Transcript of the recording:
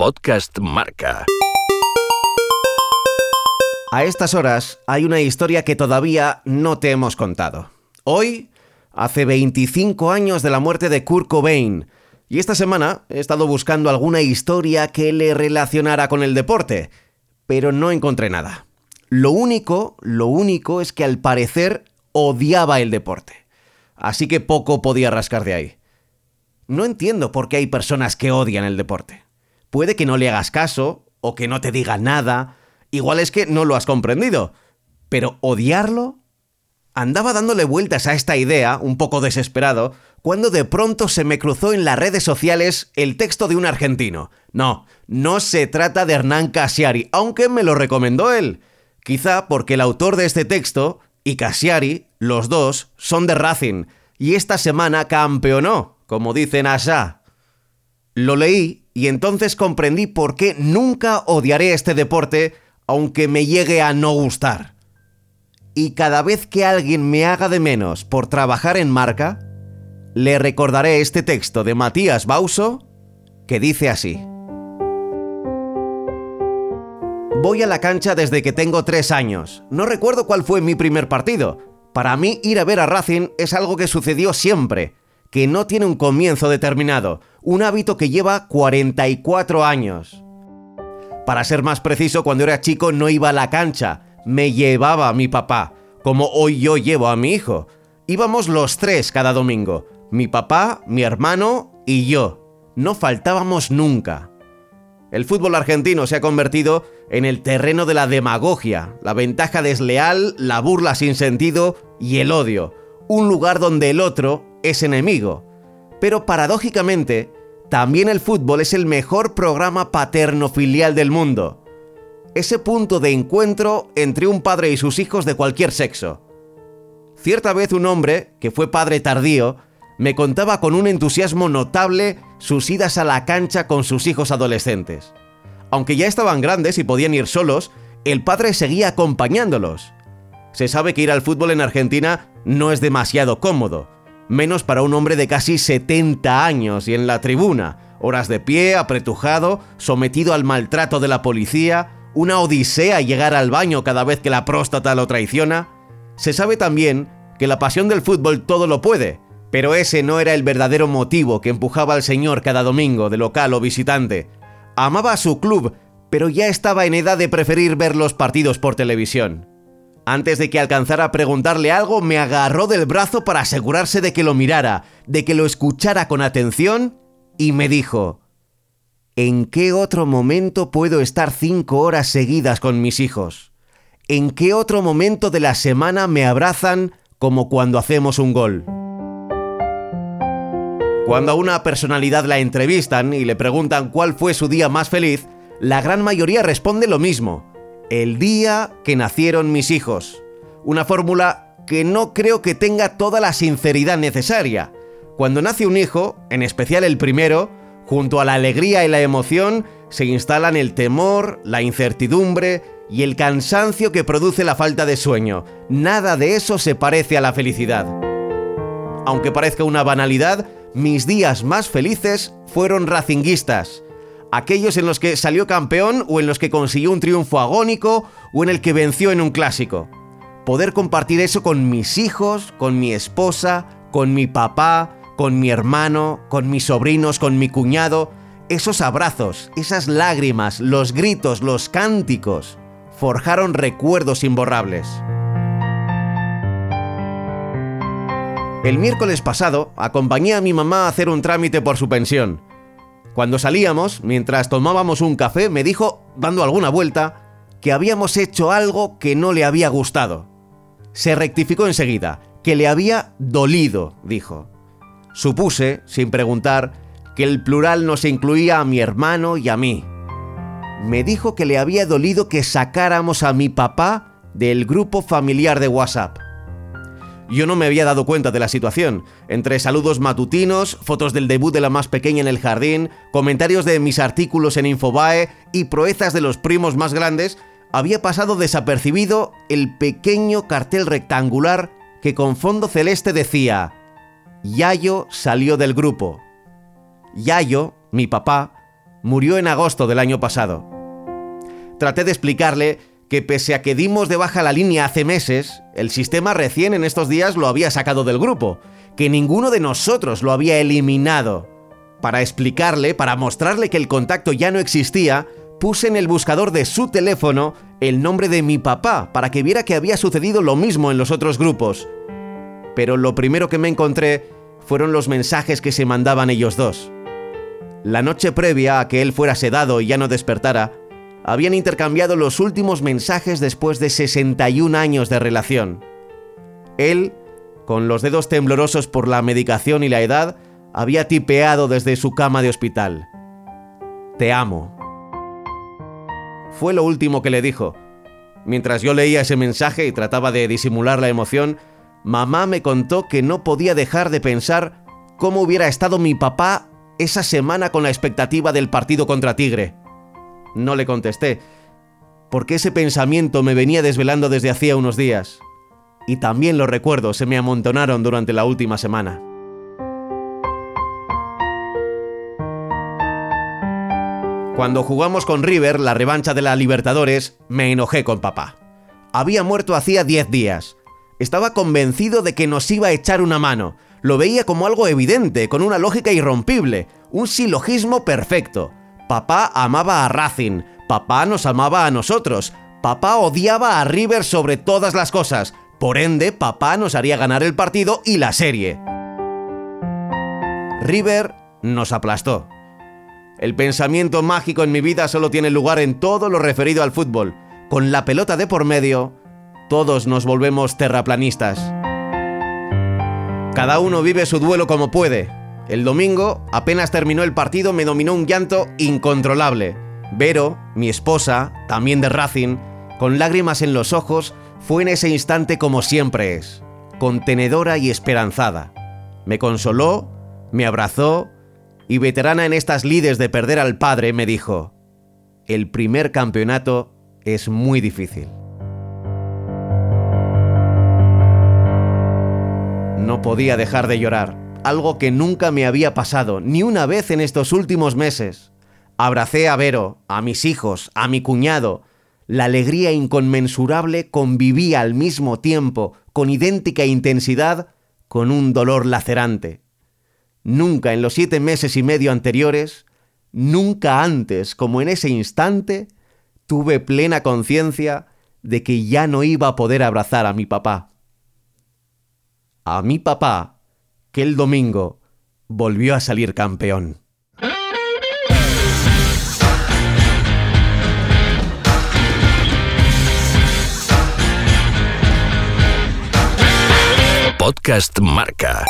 Podcast Marca. A estas horas hay una historia que todavía no te hemos contado. Hoy, hace 25 años de la muerte de Kurt Cobain, y esta semana he estado buscando alguna historia que le relacionara con el deporte, pero no encontré nada. Lo único, lo único es que al parecer odiaba el deporte. Así que poco podía rascar de ahí. No entiendo por qué hay personas que odian el deporte. Puede que no le hagas caso, o que no te diga nada, igual es que no lo has comprendido. Pero odiarlo Andaba dándole vueltas a esta idea, un poco desesperado, cuando de pronto se me cruzó en las redes sociales el texto de un argentino. No, no se trata de Hernán Casiari, aunque me lo recomendó él. Quizá porque el autor de este texto y Casiari, los dos, son de Racing, y esta semana campeonó, como dicen allá. Lo leí y entonces comprendí por qué nunca odiaré este deporte, aunque me llegue a no gustar y cada vez que alguien me haga de menos por trabajar en marca, le recordaré este texto de Matías Bauso que dice así. Voy a la cancha desde que tengo tres años. No recuerdo cuál fue mi primer partido. Para mí ir a ver a Racing es algo que sucedió siempre, que no tiene un comienzo determinado, un hábito que lleva 44 años. Para ser más preciso, cuando era chico no iba a la cancha, me llevaba a mi papá, como hoy yo llevo a mi hijo. Íbamos los tres cada domingo, mi papá, mi hermano y yo. No faltábamos nunca. El fútbol argentino se ha convertido en el terreno de la demagogia, la ventaja desleal, la burla sin sentido y el odio, un lugar donde el otro es enemigo. Pero paradójicamente, también el fútbol es el mejor programa paterno-filial del mundo ese punto de encuentro entre un padre y sus hijos de cualquier sexo. Cierta vez un hombre, que fue padre tardío, me contaba con un entusiasmo notable sus idas a la cancha con sus hijos adolescentes. Aunque ya estaban grandes y podían ir solos, el padre seguía acompañándolos. Se sabe que ir al fútbol en Argentina no es demasiado cómodo, menos para un hombre de casi 70 años y en la tribuna, horas de pie, apretujado, sometido al maltrato de la policía, una odisea llegar al baño cada vez que la próstata lo traiciona, se sabe también que la pasión del fútbol todo lo puede, pero ese no era el verdadero motivo que empujaba al señor cada domingo, de local o visitante. Amaba a su club, pero ya estaba en edad de preferir ver los partidos por televisión. Antes de que alcanzara a preguntarle algo, me agarró del brazo para asegurarse de que lo mirara, de que lo escuchara con atención, y me dijo, ¿En qué otro momento puedo estar cinco horas seguidas con mis hijos? ¿En qué otro momento de la semana me abrazan como cuando hacemos un gol? Cuando a una personalidad la entrevistan y le preguntan cuál fue su día más feliz, la gran mayoría responde lo mismo. El día que nacieron mis hijos. Una fórmula que no creo que tenga toda la sinceridad necesaria. Cuando nace un hijo, en especial el primero, Junto a la alegría y la emoción se instalan el temor, la incertidumbre y el cansancio que produce la falta de sueño. Nada de eso se parece a la felicidad. Aunque parezca una banalidad, mis días más felices fueron racinguistas. Aquellos en los que salió campeón o en los que consiguió un triunfo agónico o en el que venció en un clásico. Poder compartir eso con mis hijos, con mi esposa, con mi papá, con mi hermano, con mis sobrinos, con mi cuñado, esos abrazos, esas lágrimas, los gritos, los cánticos, forjaron recuerdos imborrables. El miércoles pasado acompañé a mi mamá a hacer un trámite por su pensión. Cuando salíamos, mientras tomábamos un café, me dijo, dando alguna vuelta, que habíamos hecho algo que no le había gustado. Se rectificó enseguida, que le había dolido, dijo. Supuse, sin preguntar, que el plural nos incluía a mi hermano y a mí. Me dijo que le había dolido que sacáramos a mi papá del grupo familiar de WhatsApp. Yo no me había dado cuenta de la situación. Entre saludos matutinos, fotos del debut de la más pequeña en el jardín, comentarios de mis artículos en Infobae y proezas de los primos más grandes, había pasado desapercibido el pequeño cartel rectangular que con fondo celeste decía Yayo salió del grupo. Yayo, mi papá, Murió en agosto del año pasado. Traté de explicarle que pese a que dimos de baja la línea hace meses, el sistema recién en estos días lo había sacado del grupo, que ninguno de nosotros lo había eliminado. Para explicarle, para mostrarle que el contacto ya no existía, puse en el buscador de su teléfono el nombre de mi papá para que viera que había sucedido lo mismo en los otros grupos. Pero lo primero que me encontré fueron los mensajes que se mandaban ellos dos. La noche previa a que él fuera sedado y ya no despertara, habían intercambiado los últimos mensajes después de 61 años de relación. Él, con los dedos temblorosos por la medicación y la edad, había tipeado desde su cama de hospital. Te amo. Fue lo último que le dijo. Mientras yo leía ese mensaje y trataba de disimular la emoción, mamá me contó que no podía dejar de pensar cómo hubiera estado mi papá esa semana con la expectativa del partido contra Tigre. No le contesté, porque ese pensamiento me venía desvelando desde hacía unos días. Y también los recuerdos se me amontonaron durante la última semana. Cuando jugamos con River la revancha de la Libertadores, me enojé con papá. Había muerto hacía 10 días. Estaba convencido de que nos iba a echar una mano. Lo veía como algo evidente, con una lógica irrompible, un silogismo perfecto. Papá amaba a Racing, papá nos amaba a nosotros, papá odiaba a River sobre todas las cosas, por ende papá nos haría ganar el partido y la serie. River nos aplastó. El pensamiento mágico en mi vida solo tiene lugar en todo lo referido al fútbol. Con la pelota de por medio, todos nos volvemos terraplanistas. Cada uno vive su duelo como puede, el domingo, apenas terminó el partido, me dominó un llanto incontrolable. Vero, mi esposa, también de Racing, con lágrimas en los ojos, fue en ese instante como siempre es, contenedora y esperanzada. Me consoló, me abrazó y veterana en estas lides de perder al padre me dijo, el primer campeonato es muy difícil. No podía dejar de llorar algo que nunca me había pasado, ni una vez en estos últimos meses. Abracé a Vero, a mis hijos, a mi cuñado. La alegría inconmensurable convivía al mismo tiempo, con idéntica intensidad, con un dolor lacerante. Nunca en los siete meses y medio anteriores, nunca antes como en ese instante, tuve plena conciencia de que ya no iba a poder abrazar a mi papá. A mi papá que el domingo volvió a salir campeón. Podcast Marca.